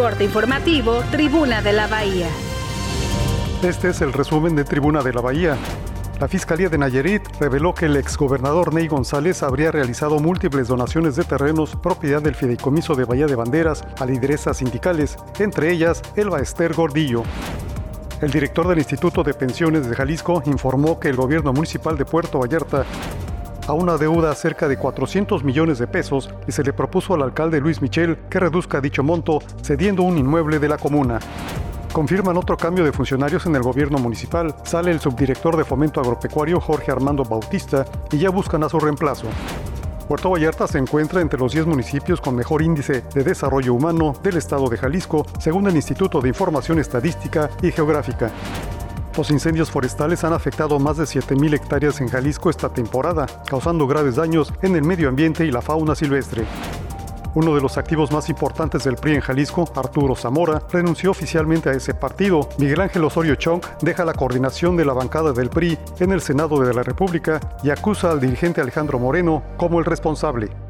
Corte informativo, Tribuna de la Bahía. Este es el resumen de Tribuna de la Bahía. La Fiscalía de Nayarit reveló que el exgobernador Ney González habría realizado múltiples donaciones de terrenos propiedad del Fideicomiso de Bahía de Banderas a lideresas sindicales, entre ellas Elba Esther Gordillo. El director del Instituto de Pensiones de Jalisco informó que el gobierno municipal de Puerto Vallarta a una deuda cerca de 400 millones de pesos y se le propuso al alcalde Luis Michel que reduzca dicho monto cediendo un inmueble de la comuna. Confirman otro cambio de funcionarios en el gobierno municipal. Sale el subdirector de Fomento Agropecuario Jorge Armando Bautista y ya buscan a su reemplazo. Puerto Vallarta se encuentra entre los 10 municipios con mejor índice de desarrollo humano del estado de Jalisco, según el Instituto de Información Estadística y Geográfica. Los incendios forestales han afectado más de 7.000 hectáreas en Jalisco esta temporada, causando graves daños en el medio ambiente y la fauna silvestre. Uno de los activos más importantes del PRI en Jalisco, Arturo Zamora, renunció oficialmente a ese partido. Miguel Ángel Osorio Chong deja la coordinación de la bancada del PRI en el Senado de la República y acusa al dirigente Alejandro Moreno como el responsable.